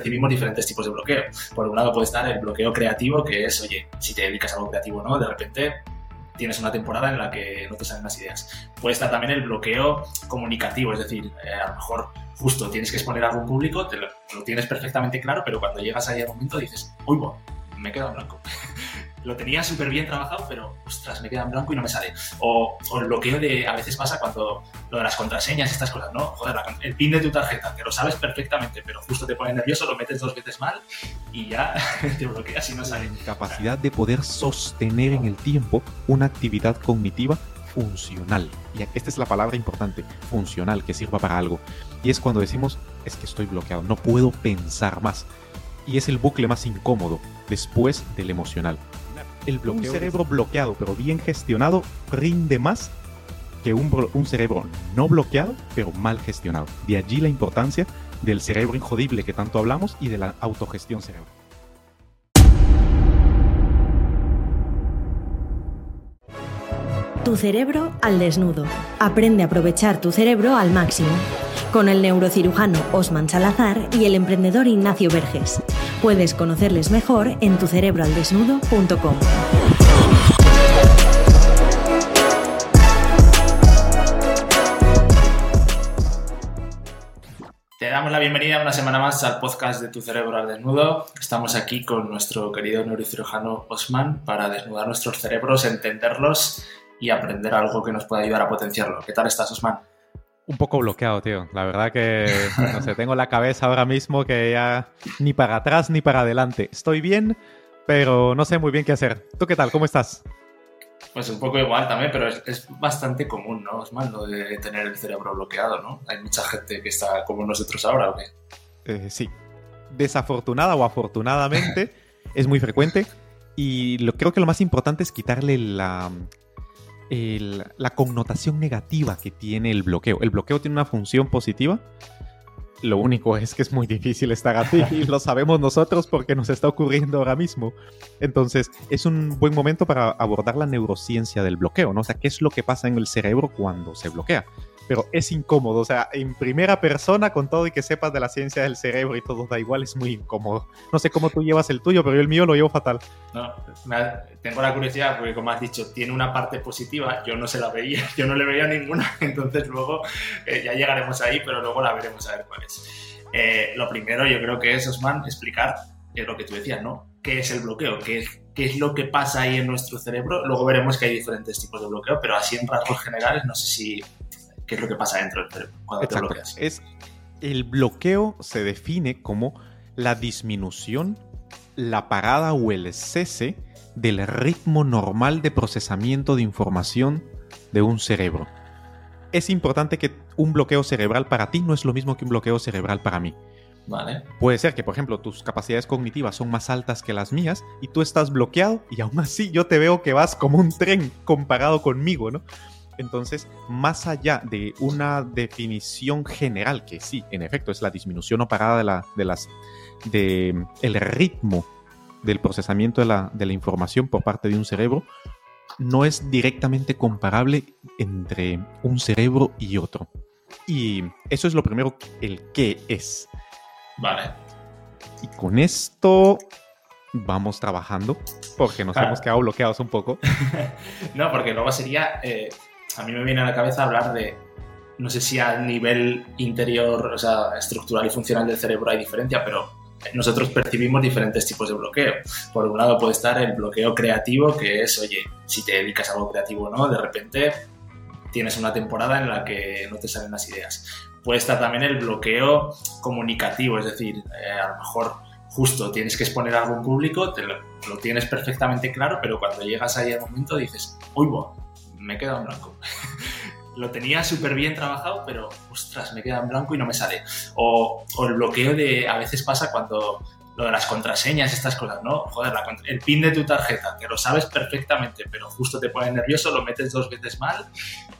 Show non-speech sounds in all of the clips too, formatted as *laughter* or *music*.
percibimos diferentes tipos de bloqueo. Por un lado puede estar el bloqueo creativo, que es, oye, si te dedicas a algo creativo, ¿no? De repente tienes una temporada en la que no te salen las ideas. Puede estar también el bloqueo comunicativo, es decir, eh, a lo mejor justo tienes que exponer algo en público, te lo, lo, tienes perfectamente claro, pero cuando llegas ahí al momento dices, uy, bueno, me he quedado en blanco. Lo tenía súper bien trabajado, pero ostras, me queda en blanco y no me sale. O, o, el bloqueo de, a veces pasa cuando lo de las contraseñas, estas cosas, ¿no? Joder, la, el pin de tu tarjeta, que lo sabes perfectamente, pero justo te pone nervioso, lo metes dos veces mal y ya *laughs* te bloqueas y no sale. Capacidad de poder sostener en el tiempo una actividad cognitiva funcional. Y esta es la palabra importante, funcional, que sirva para algo. Y es cuando decimos, es que estoy bloqueado, no puedo pensar más. Y es el bucle más incómodo después del emocional el bloqueo. Un cerebro bloqueado, pero bien gestionado, rinde más que un, un, cerebro no bloqueado, pero mal gestionado. De allí la importancia del cerebro injodible que tanto hablamos y de la autogestión cerebral. Tu cerebro al desnudo. Aprende a aprovechar tu cerebro al máximo. Con el neurocirujano Osman Salazar y el emprendedor Ignacio Verges. Puedes conocerles mejor en tucerebroaldesnudo.com. Te damos la bienvenida una semana más al podcast de Tu Cerebro al Desnudo. Estamos aquí con nuestro querido neurocirujano Osman para desnudar nuestros cerebros, entenderlos y aprender algo que nos pueda ayudar a potenciarlo. ¿Qué tal estás, Osman? Un poco bloqueado, tío. La verdad que, no sé, tengo la cabeza ahora mismo que ya ni para atrás ni para adelante. Estoy bien, pero no sé muy bien qué hacer. ¿Tú qué tal? ¿Cómo estás? Pues un poco igual también, pero es, bastante común, ¿no? Es malo de tener el cerebro bloqueado, ¿no? Hay mucha gente que está como nosotros ahora, ¿o qué? Eh, sí. Desafortunada o afortunadamente, es muy frecuente. Y lo, creo que lo más importante es quitarle la, la connotación negativa que tiene el bloqueo. El bloqueo tiene una función positiva. Lo único es que es muy difícil estar así y lo sabemos nosotros porque nos está ocurriendo ahora mismo. Entonces, es un buen momento para abordar la neurociencia del bloqueo, ¿no? O sea, ¿qué es lo que pasa en el cerebro cuando se bloquea? Pero es incómodo. O sea, en primera persona, con todo y que sepas de la ciencia del cerebro y todo da igual, es muy incómodo. No sé cómo tú llevas el tuyo, pero yo el mío lo llevo fatal. No, tengo la curiosidad porque, como has dicho, tiene una parte positiva. Yo no se la veía, *laughs* yo no le veía ninguna. *laughs* Entonces, luego eh, ya llegaremos ahí, pero luego la veremos a ver cuál es. Eh, lo primero, yo creo que es, Osman, explicar es lo que tú decías, ¿no? ¿Qué es el bloqueo? ¿Qué es, ¿Qué es lo que pasa ahí en nuestro cerebro? Luego veremos que hay diferentes tipos de bloqueo, pero así en rasgos generales, no sé si qué es lo que pasa dentro del cerebro cuando te bloqueas. Es, el bloqueo se define como la disminución, la parada o el cese del ritmo normal de procesamiento de información de un cerebro. Es importante que un bloqueo cerebral para ti no es lo mismo que un bloqueo cerebral para mí. Vale. Puede ser que, por ejemplo, tus capacidades cognitivas son más altas que las mías y tú estás bloqueado y aún así yo te veo que vas como un tren comparado conmigo, ¿no? Entonces, más allá de una definición general, que sí, en efecto, es la disminución o parada de, la, de las de el ritmo del procesamiento de la, de la información por parte de un cerebro, no es directamente comparable entre un cerebro y otro. Y eso es lo primero, el qué es. Vale. Y con esto vamos trabajando, porque nos hemos quedado bloqueados un poco. *laughs* no, porque luego sería eh, a mí me viene a la cabeza hablar de, no sé si a nivel interior, o sea, estructural y funcional del cerebro hay diferencia, pero nosotros percibimos diferentes tipos de bloqueo. Por un lado puede estar el bloqueo creativo, que es, oye, si te dedicas a algo creativo o no, de repente tienes una temporada en la que no te salen las ideas. Puede estar también el bloqueo comunicativo, es decir, eh, a lo mejor justo tienes que exponer algo en público, te lo, tienes perfectamente claro, pero cuando llegas ahí al momento dices, uy, bueno, me queda en blanco. *laughs* lo tenía súper bien trabajado, pero ostras, me queda en blanco y no me sale. O, el bloqueo de, a veces pasa cuando lo de las contraseñas, estas cosas, ¿no? Joder, el pin de tu tarjeta, que lo sabes perfectamente, pero justo te pone nervioso, lo metes dos veces mal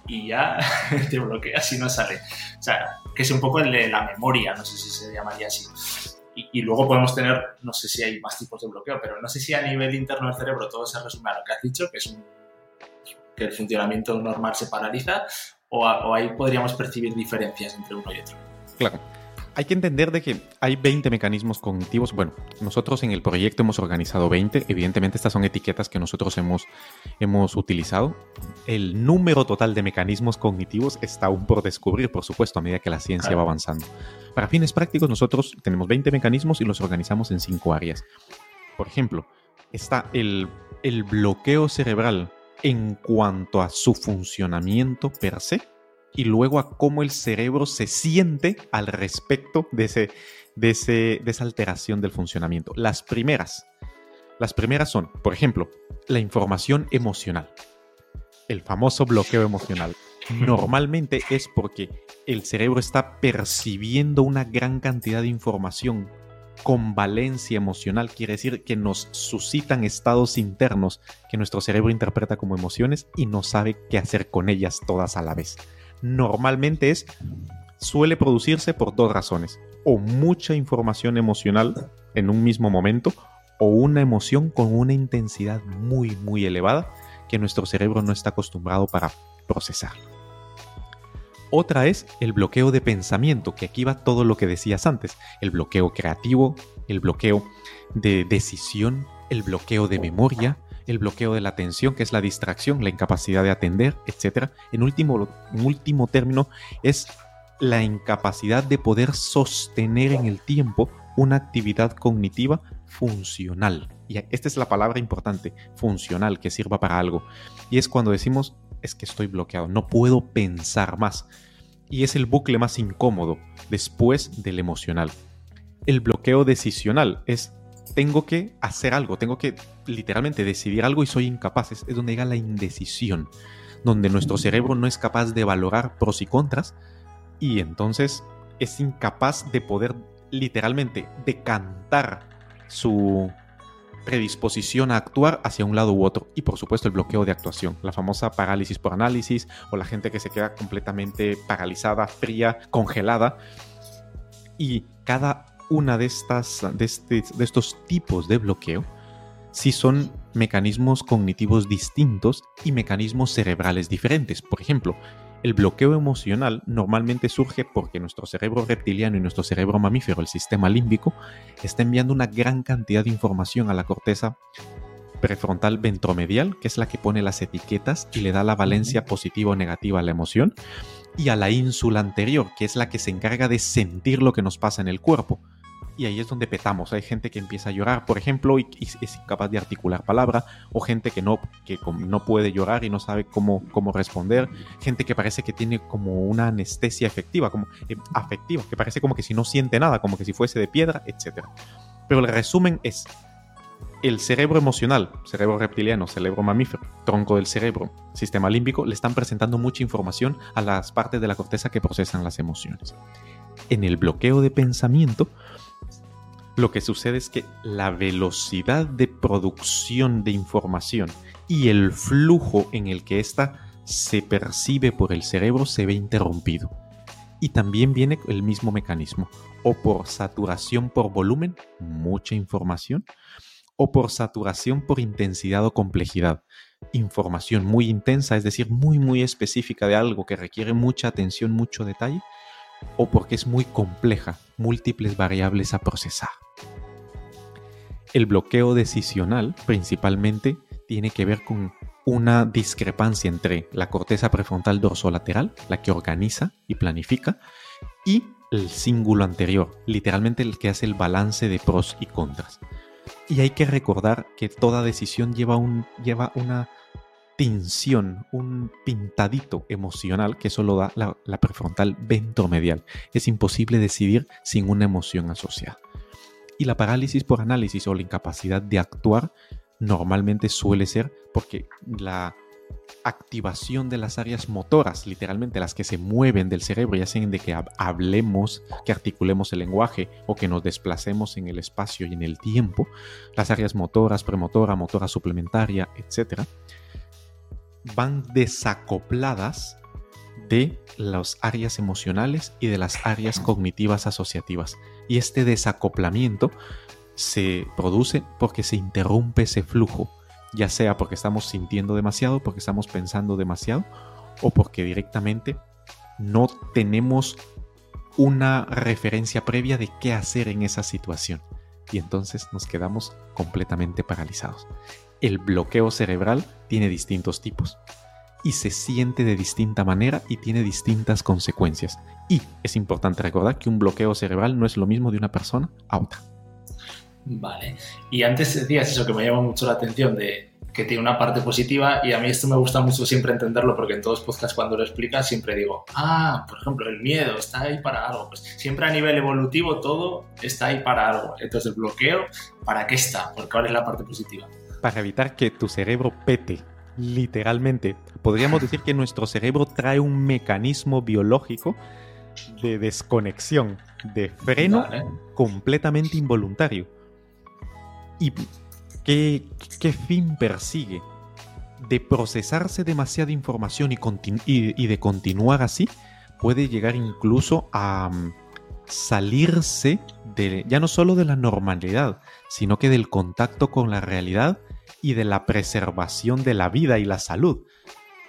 y ya *laughs* te bloqueas y no sale. O sea, que es un poco el de la memoria, no sé si se llamaría así. Y, y, luego podemos tener, no sé si hay más tipos de bloqueo, pero no sé si a nivel interno del cerebro todo se resume a lo que has dicho, que es un que el funcionamiento normal se paraliza o, ahí podríamos percibir diferencias entre uno y otro. Claro. hay que entender de que hay 20 mecanismos cognitivos. Bueno, nosotros en el proyecto hemos organizado 20. Evidentemente estas son etiquetas que nosotros hemos, hemos utilizado. El número total de mecanismos cognitivos está aún por descubrir, por supuesto, a medida que la ciencia va avanzando. Para fines prácticos, nosotros tenemos 20 mecanismos y los organizamos en 5 áreas. Por ejemplo, está el, el bloqueo cerebral en cuanto a su funcionamiento per se y luego a cómo el cerebro se siente al respecto de, ese, de, ese, de esa alteración del funcionamiento. Las primeras, las primeras son, por ejemplo, la información emocional, el famoso bloqueo emocional. Normalmente es porque el cerebro está percibiendo una gran cantidad de información con valencia emocional, quiere decir que nos suscitan estados internos que nuestro cerebro interpreta como emociones y no sabe qué hacer con ellas todas a la vez normalmente es, suele producirse por dos razones. O mucha información emocional en un mismo momento, o una emoción con una intensidad muy, muy elevada que nuestro cerebro no está acostumbrado para procesar. Otra es el bloqueo de pensamiento, que aquí va todo lo que decías antes, el bloqueo creativo, el bloqueo de decisión, el bloqueo de memoria, el bloqueo de la atención, que es la distracción, la incapacidad de atender, etc. En último, en último término, es la incapacidad de poder sostener en el tiempo una actividad cognitiva funcional. Y esta es la palabra importante, funcional, que sirva para algo. Y es cuando decimos, es que estoy bloqueado, no puedo pensar más. Y es el bucle más incómodo después del emocional. El bloqueo decisional es tengo que hacer algo, tengo que literalmente decidir algo y soy incapaz. Es, donde llega la indecisión, donde nuestro cerebro no es capaz de valorar pros y contras y entonces es incapaz de poder literalmente decantar su predisposición a actuar hacia un lado u otro. Y por supuesto el bloqueo de actuación, la famosa parálisis por análisis o la gente que se queda completamente paralizada, fría, congelada. Y cada una de, estas, de, este, de estos tipos de bloqueo si son mecanismos cognitivos distintos y mecanismos cerebrales diferentes. Por ejemplo, el bloqueo emocional normalmente surge porque nuestro cerebro reptiliano y nuestro cerebro mamífero, el sistema límbico, está enviando una gran cantidad de información a la corteza prefrontal ventromedial, que es la que pone las etiquetas y le da la valencia positiva o negativa a la emoción, y a la ínsula anterior, que es la que se encarga de sentir lo que nos pasa en el cuerpo y ahí es donde petamos. Hay gente que empieza a llorar, por ejemplo, y, es incapaz de articular palabra, o gente que no, que no puede llorar y no sabe cómo, cómo responder, gente que parece que tiene como una anestesia efectiva, como eh, afectiva, que parece como que si no siente nada, como que si fuese de piedra, etc. Pero el resumen es el cerebro emocional, cerebro reptiliano, cerebro mamífero, tronco del cerebro, sistema límbico, le están presentando mucha información a las partes de la corteza que procesan las emociones. En el bloqueo de pensamiento, lo que sucede es que la velocidad de producción de información y el flujo en el que ésta se percibe por el cerebro se ve interrumpido. Y también viene el mismo mecanismo, o por saturación por volumen, mucha información, o por saturación por intensidad o complejidad. Información muy intensa, es decir, muy muy específica de algo que requiere mucha atención, mucho detalle, o porque es muy compleja, múltiples variables a procesar. El bloqueo decisional principalmente tiene que ver con una discrepancia entre la corteza prefrontal dorsolateral, la que organiza y planifica, y el cíngulo anterior, literalmente el que hace el balance de pros y contras. Y hay que recordar que toda decisión lleva, un, lleva una tinción, un pintadito emocional que solo da la, prefrontal ventromedial. Es imposible decidir sin una emoción asociada. Y la parálisis por análisis o la incapacidad de actuar normalmente suele ser porque la activación de las áreas motoras, literalmente las que se mueven del cerebro y hacen de que hablemos, que articulemos el lenguaje o que nos desplacemos en el espacio y en el tiempo, las áreas motoras, premotora, motora suplementaria, etc., van desacopladas de las áreas emocionales y de las áreas cognitivas asociativas. Y este desacoplamiento se produce porque se interrumpe ese flujo, ya sea porque estamos sintiendo demasiado, porque estamos pensando demasiado o porque directamente no tenemos una referencia previa de qué hacer en esa situación. Y entonces nos quedamos completamente paralizados. El bloqueo cerebral tiene distintos tipos y se siente de distinta manera y tiene distintas consecuencias. Y es importante recordar que un bloqueo cerebral no es lo mismo de una persona a otra. Vale. Y antes decías eso que me llama mucho la atención de que tiene una parte positiva y a mí esto me gusta mucho siempre entenderlo porque en todos los podcasts cuando lo explicas siempre digo, ah, por ejemplo, el miedo está ahí para algo. Pues siempre a nivel evolutivo todo está ahí para algo. Entonces el bloqueo, ¿para qué está? Porque ahora es la parte positiva. Para evitar que tu cerebro pete, literalmente. Podríamos decir que nuestro cerebro trae un mecanismo biológico de desconexión, de freno completamente involuntario. ¿Y qué, fin persigue? De procesarse demasiada información y, de continuar así, puede llegar incluso a mm, salirse ya no solo de la normalidad, sino que del contacto con la realidad y de la preservación de la vida y la salud.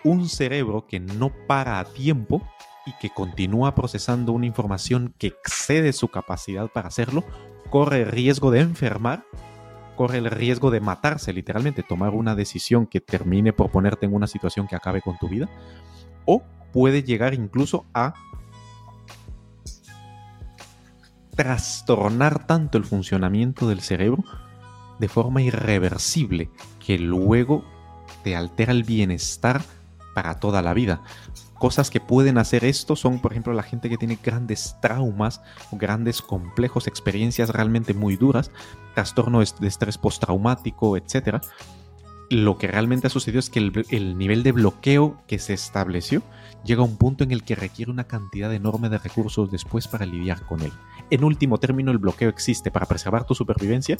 Un cerebro que no para a tiempo y que continúa procesando una información que excede su capacidad para hacerlo, corre riesgo de enfermar corre el riesgo de matarse, literalmente, tomar una decisión que termine por ponerte en una situación que acabe con tu vida, o puede llegar incluso a trastornar tanto el funcionamiento del cerebro de forma irreversible que luego te altera el bienestar para toda la vida cosas que pueden hacer esto son, por ejemplo, la gente que tiene grandes traumas o grandes complejos, experiencias realmente muy duras, trastorno de estrés postraumático, etc. Lo que realmente ha sucedido es que el, nivel de bloqueo que se estableció llega a un punto en el que requiere una cantidad enorme de recursos después para lidiar con él. En último término, el bloqueo existe para preservar tu supervivencia,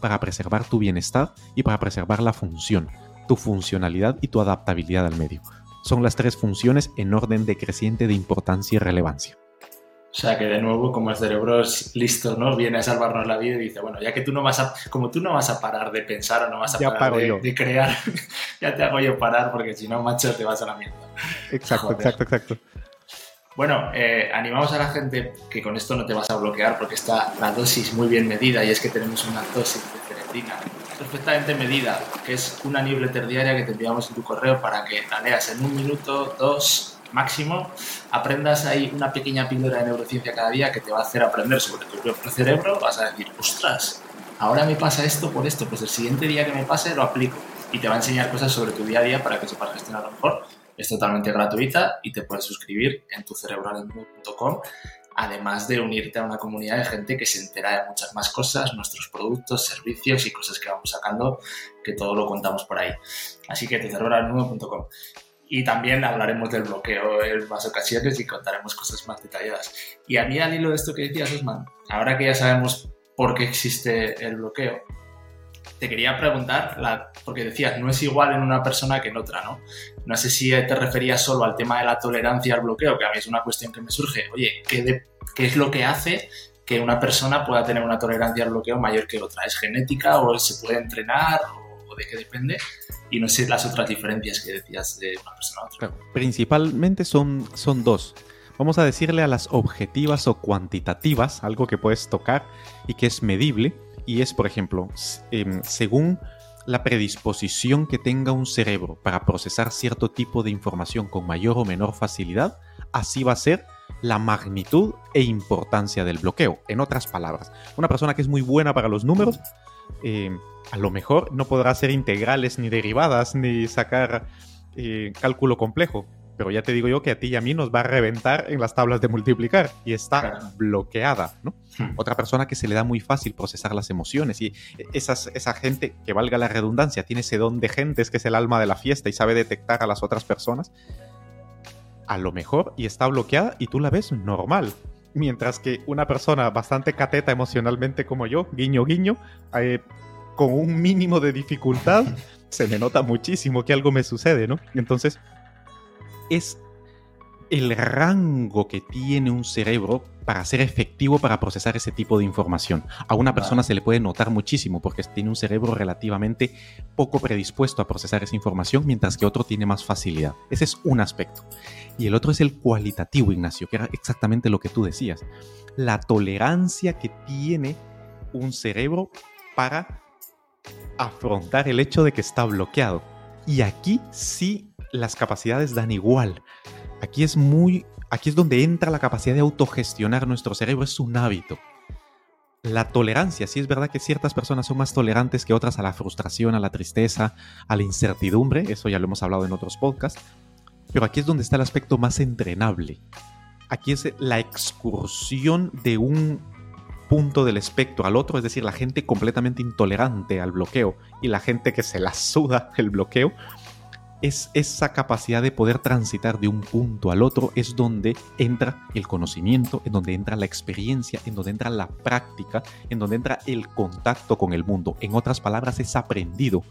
para preservar tu bienestar y para preservar la función, tu funcionalidad y tu adaptabilidad al medio son las tres funciones en orden decreciente de importancia y relevancia. O sea que de nuevo, como el cerebro es listo, ¿no? Viene a salvarnos la vida y dice, bueno, ya que tú no vas a, como tú no vas a parar de pensar o no vas a parar de, crear, *laughs* ya te hago yo parar porque si no, macho, te vas a la mierda. Exacto, exacto, exacto. Bueno, eh, animamos a la gente que con esto no te vas a bloquear porque está la dosis muy bien medida y es que tenemos una dosis de cerebrina perfectamente medida, que es una newsletter diaria que te enviamos en tu correo para que la leas en un minuto, dos máximo, aprendas ahí una pequeña píldora de neurociencia cada día que te va a hacer aprender sobre tu propio cerebro, vas a decir, ostras, ahora me pasa esto por esto, pues el siguiente día que me pase lo aplico y te va a enseñar cosas sobre tu día a día para que sepas gestionarlo mejor. Es totalmente gratuita y te puedes suscribir en tucerebralenduro.com además de unirte a una comunidad de gente que se entera de muchas más cosas, nuestros productos, servicios y cosas que vamos sacando, que todo lo contamos por ahí. Así que tecerroranudo.com. Y también hablaremos del bloqueo en más ocasiones y contaremos cosas más detalladas. Y a mí, al hilo de esto que decías, Osman, ahora que ya sabemos por qué existe el bloqueo, te quería preguntar, porque decías, no es igual en una persona que en otra, ¿no? No sé si te referías solo al tema de la tolerancia al bloqueo, que a mí es una cuestión que me surge. Oye, ¿qué, qué es lo que hace que una persona pueda tener una tolerancia al bloqueo mayor que otra? ¿Es genética o se puede entrenar o, de qué depende? Y no sé las otras diferencias que decías de una persona a otra. principalmente son, son dos. Vamos a decirle a las objetivas o cuantitativas, algo que puedes tocar y que es medible, y es, por ejemplo, em, según la predisposición que tenga un cerebro para procesar cierto tipo de información con mayor o menor facilidad, así va a ser la magnitud e importancia del bloqueo. En otras palabras, una persona que es muy buena para los números, em, a lo mejor no podrá hacer integrales ni derivadas ni sacar eh, cálculo complejo, pero ya te digo yo que a ti y a mí nos va a reventar en las tablas de multiplicar y está bloqueada, ¿no? Hmm. Otra persona que se le da muy fácil procesar las emociones y esas, esa gente que valga la redundancia tiene ese don de gentes que es el alma de la fiesta y sabe detectar a las otras personas, a lo mejor y está bloqueada y tú la ves normal. Mientras que una persona bastante cateta emocionalmente como yo, guiño guiño, eh, con un mínimo de dificultad, *laughs* se me nota muchísimo que algo me sucede, ¿no? Entonces, es el rango que tiene un cerebro para ser efectivo para procesar ese tipo de información. A una persona se le puede notar muchísimo porque tiene un cerebro relativamente poco predispuesto a procesar esa información, mientras que otro tiene más facilidad. Ese es un aspecto. Y el otro es el cualitativo, Ignacio, que era exactamente lo que tú decías. La tolerancia que tiene un cerebro para afrontar el hecho de que está bloqueado. Y aquí sí las capacidades dan igual. Aquí es muy aquí es donde entra la capacidad de autogestionar nuestro cerebro, es un hábito. La tolerancia, sí es verdad que ciertas personas son más tolerantes que otras a la frustración, a la tristeza, a la incertidumbre, eso ya lo hemos hablado en otros podcasts, pero aquí es donde está el aspecto más entrenable. Aquí es la excursión de un punto del espectro al otro, es decir, la gente completamente intolerante al bloqueo y la gente que se la suda el bloqueo, es esa capacidad de poder transitar de un punto al otro, es donde entra el conocimiento, en donde entra la experiencia, en donde entra la práctica, en donde entra el contacto con el mundo. En otras palabras, es aprendido.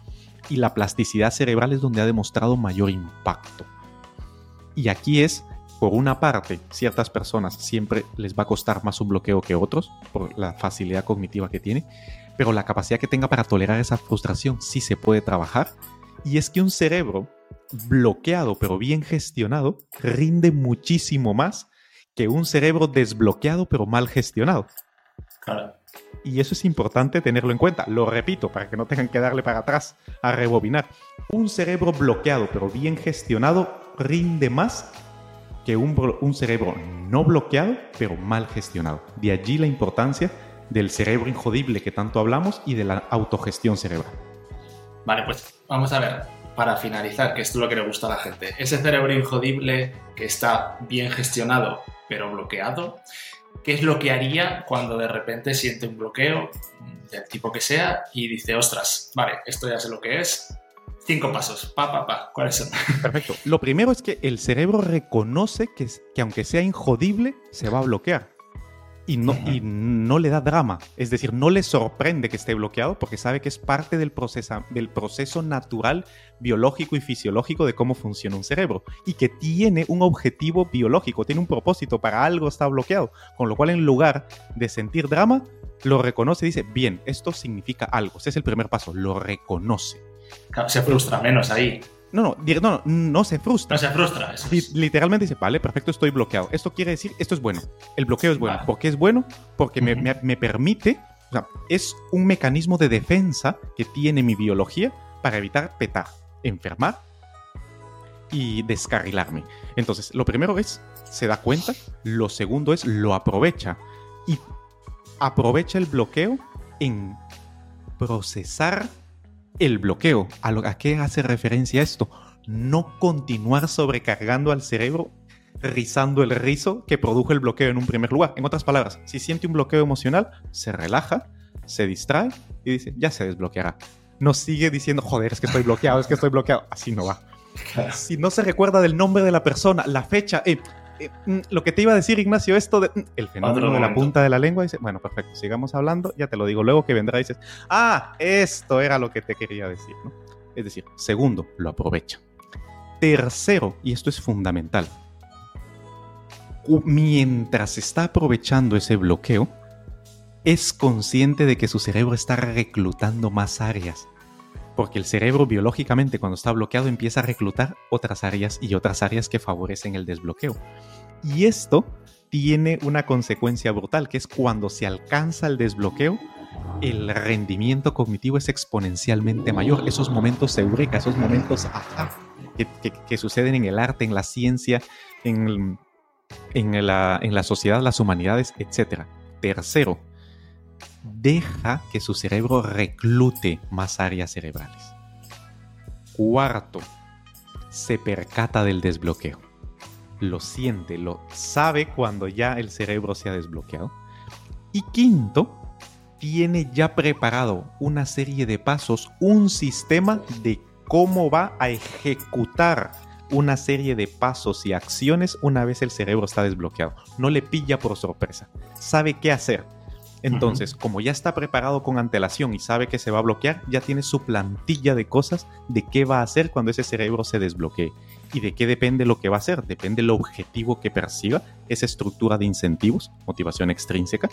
Y la plasticidad cerebral es donde ha demostrado mayor impacto. Y aquí es, por una parte, ciertas personas siempre les va a costar más un bloqueo que otros, por la facilidad cognitiva que tiene, pero la capacidad que tenga para tolerar esa frustración sí se puede trabajar. Y es que un cerebro bloqueado pero bien gestionado rinde muchísimo más que un cerebro desbloqueado pero mal gestionado. Y eso es importante tenerlo en cuenta. Lo repito para que no tengan que darle para atrás a rebobinar. Un cerebro bloqueado pero bien gestionado rinde más que un, un cerebro no bloqueado pero mal gestionado. De allí la importancia del cerebro injodible que tanto hablamos y de la autogestión cerebral. Vale, pues vamos a ver para finalizar, que esto es lo que le gusta a la gente, ese cerebro injodible que está bien gestionado pero bloqueado, ¿qué es lo que haría cuando de repente siente un bloqueo del tipo que sea y dice, ostras, vale, esto ya sé lo que es, cinco pasos, pa, pa, pa, ¿cuáles son? *laughs* Perfecto. Lo primero es que el cerebro reconoce que, que aunque sea injodible, se va a bloquear y no, y no le da drama. Es decir, no le sorprende que esté bloqueado porque sabe que es parte del, del proceso natural, biológico y fisiológico de cómo funciona un cerebro y que tiene un objetivo biológico, tiene un propósito, para algo está bloqueado. Con lo cual, en lugar de sentir drama, lo reconoce y dice, bien, esto significa algo. Ese es el primer paso, lo reconoce. se frustra menos ahí. No, no, no, no, se frustra. No se frustra. Literalmente dice, vale, perfecto, estoy bloqueado. Esto quiere decir, esto es bueno. El bloqueo es bueno. ¿Por qué es bueno? Porque me, me, permite, o sea, es un mecanismo de defensa que tiene mi biología para evitar petar, enfermar y descarrilarme. Entonces, lo primero es, se da cuenta. Lo segundo es, lo aprovecha. Y aprovecha el bloqueo en procesar el bloqueo. ¿A, qué hace referencia esto? No continuar sobrecargando al cerebro rizando el rizo que produjo el bloqueo en un primer lugar. En otras palabras, si siente un bloqueo emocional, se relaja, se distrae y dice, ya se desbloqueará. No sigue diciendo, joder, es que estoy bloqueado, es que estoy bloqueado. Así no va. *laughs* Si no se recuerda del nombre de la persona, la fecha, eh, eh, mm, lo que te iba a decir, Ignacio, esto de mm, el fenómeno de la punta de la lengua, dice, bueno, perfecto, sigamos hablando, ya te lo digo luego que vendrá dices, ah, esto era lo que te quería decir, ¿no? Es decir, segundo, lo aprovecha. Tercero, y esto es fundamental, mientras está aprovechando ese bloqueo, es consciente de que su cerebro está reclutando más áreas porque el cerebro biológicamente cuando está bloqueado empieza a reclutar otras áreas y otras áreas que favorecen el desbloqueo. Y esto tiene una consecuencia brutal, que es cuando se alcanza el desbloqueo, el rendimiento cognitivo es exponencialmente mayor. Esos momentos eureka, esos momentos que, suceden en el arte, en la ciencia, en, en, la, en la sociedad, las humanidades, etc. Tercero, deja que su cerebro reclute más áreas cerebrales. Cuarto, se percata del desbloqueo. Lo siente, lo sabe cuando ya el cerebro se ha desbloqueado. Y quinto, tiene ya preparado una serie de pasos, un sistema de cómo va a ejecutar una serie de pasos y acciones una vez el cerebro está desbloqueado. No le pilla por sorpresa. Sabe qué hacer entonces, como ya está preparado con antelación y sabe que se va a bloquear, ya tiene su plantilla de cosas de qué va a hacer cuando ese cerebro se desbloquee. ¿Y de qué depende lo que va a hacer? Depende del objetivo que persiga, esa estructura de incentivos, motivación extrínseca,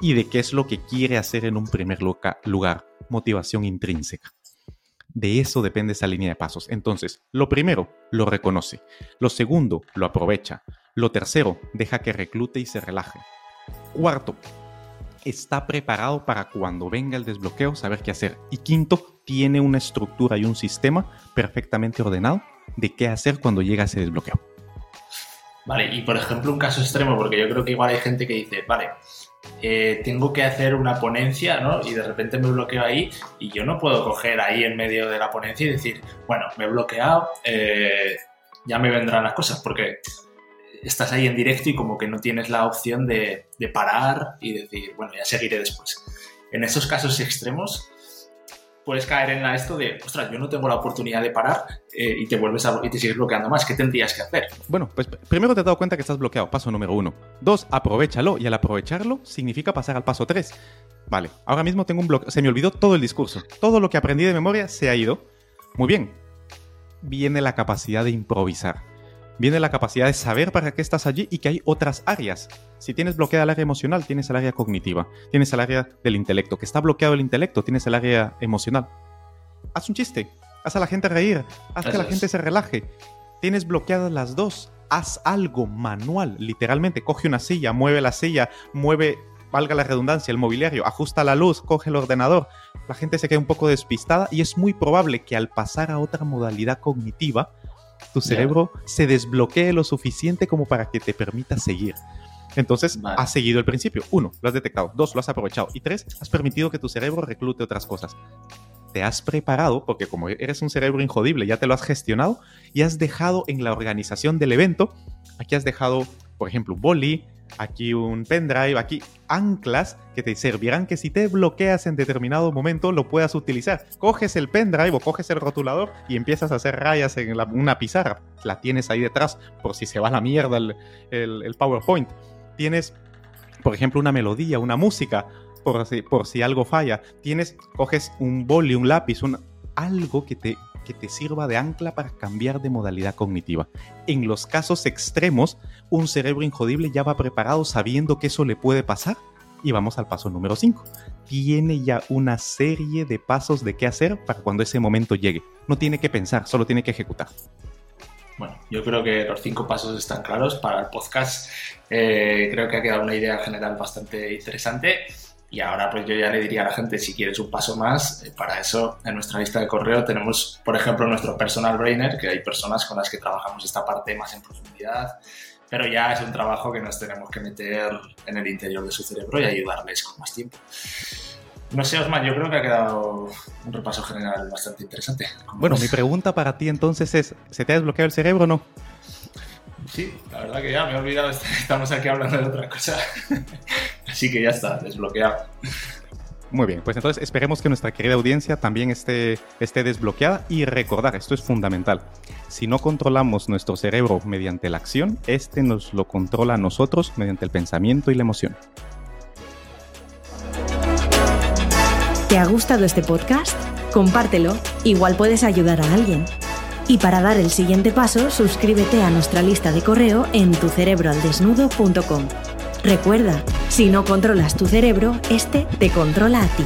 y de qué es lo que quiere hacer en un primer lugar, motivación intrínseca. De eso depende esa línea de pasos. Entonces, lo primero, lo reconoce. Lo segundo, lo aprovecha. Lo tercero, deja que reclute y se relaje. Cuarto, está preparado para cuando venga el desbloqueo saber qué hacer. Y quinto, tiene una estructura y un sistema perfectamente ordenado de qué hacer cuando llega ese desbloqueo. Vale, y por ejemplo un caso extremo, porque yo creo que igual hay gente que dice, vale, eh, tengo que hacer una ponencia, ¿no? Y de repente me bloqueo ahí y yo no puedo coger ahí en medio de la ponencia y decir, bueno, me he bloqueado, eh, ya me vendrán las cosas, porque estás ahí en directo y como que no tienes la opción de, parar y decir, bueno, ya seguiré después. En esos casos extremos, puedes caer en esto de, ostras, yo no tengo la oportunidad de parar eh, y te vuelves a, y te sigues bloqueando más. ¿Qué tendrías que hacer? Bueno, pues primero te has dado cuenta que estás bloqueado, paso número uno. Dos, aprovechalo y al aprovecharlo significa pasar al paso tres. Vale, ahora mismo tengo un bloqueo, se me olvidó todo el discurso, todo lo que aprendí de memoria se ha ido. Muy bien, viene la capacidad de improvisar viene la capacidad de saber para qué estás allí y que hay otras áreas. Si tienes bloqueada el área emocional, tienes el área cognitiva, tienes el área del intelecto. Que está bloqueado el intelecto, tienes el área emocional. Haz un chiste, haz a la gente reír, haz que la gente se relaje. Tienes bloqueadas las dos. Haz algo manual, literalmente. Coge una silla, mueve la silla, mueve, valga la redundancia, el mobiliario, ajusta la luz, coge el ordenador. La gente se queda un poco despistada y es muy probable que al pasar a otra modalidad cognitiva, tu cerebro se desbloquee lo suficiente como para que te permita seguir. Entonces, has seguido el principio. Uno, lo has detectado. Dos, lo has aprovechado. Y tres, has permitido que tu cerebro reclute otras cosas. Te has preparado, porque como eres un cerebro injodible, ya te lo has gestionado y has dejado en la organización del evento. Aquí has dejado, por ejemplo, un boli, aquí un pendrive, aquí anclas que te servirán que si te bloqueas en determinado momento lo puedas utilizar. Coges el pendrive o coges el rotulador y empiezas a hacer rayas en una pizarra. La tienes ahí detrás por si se va la mierda el, PowerPoint. Tienes, por ejemplo, una melodía, una música, por si, por si algo falla. Tienes, coges un boli, un lápiz, un, algo que te que te sirva de ancla para cambiar de modalidad cognitiva. En los casos extremos, un cerebro injodible ya va preparado sabiendo que eso le puede pasar. Y vamos al paso número 5. Tiene ya una serie de pasos de qué hacer para cuando ese momento llegue. No tiene que pensar, solo tiene que ejecutar. Bueno, yo creo que los cinco pasos están claros para el podcast. Eh, creo que ha quedado una idea general bastante interesante. Y ahora pues yo ya le diría a la gente, si quieres un paso más, eh, para eso en nuestra lista de correo tenemos, por ejemplo, nuestro personal brainer, que hay personas con las que trabajamos esta parte más en profundidad, pero ya es un trabajo que nos tenemos que meter en el interior de su cerebro y ayudarles con más tiempo. No sé, Osman, yo creo que ha quedado un repaso general bastante interesante. Bueno, mi pregunta para ti entonces es, ¿se te ha desbloqueado el cerebro o no? Sí, la verdad que ya me he olvidado, *laughs* estamos aquí hablando de otra cosa. Así que ya está, desbloqueado. Muy bien, pues entonces esperemos que nuestra querida audiencia también esté, esté desbloqueada y recordar, esto es fundamental, si no controlamos nuestro cerebro mediante la acción, este nos lo controla a nosotros mediante el pensamiento y la emoción. ¿Te ha gustado este podcast? Compártelo, igual puedes ayudar a alguien. Y para dar el siguiente paso, suscríbete a nuestra lista de correo en tucerebroaldesnudo.com. Recuerda, si no controlas tu cerebro, este te controla a ti.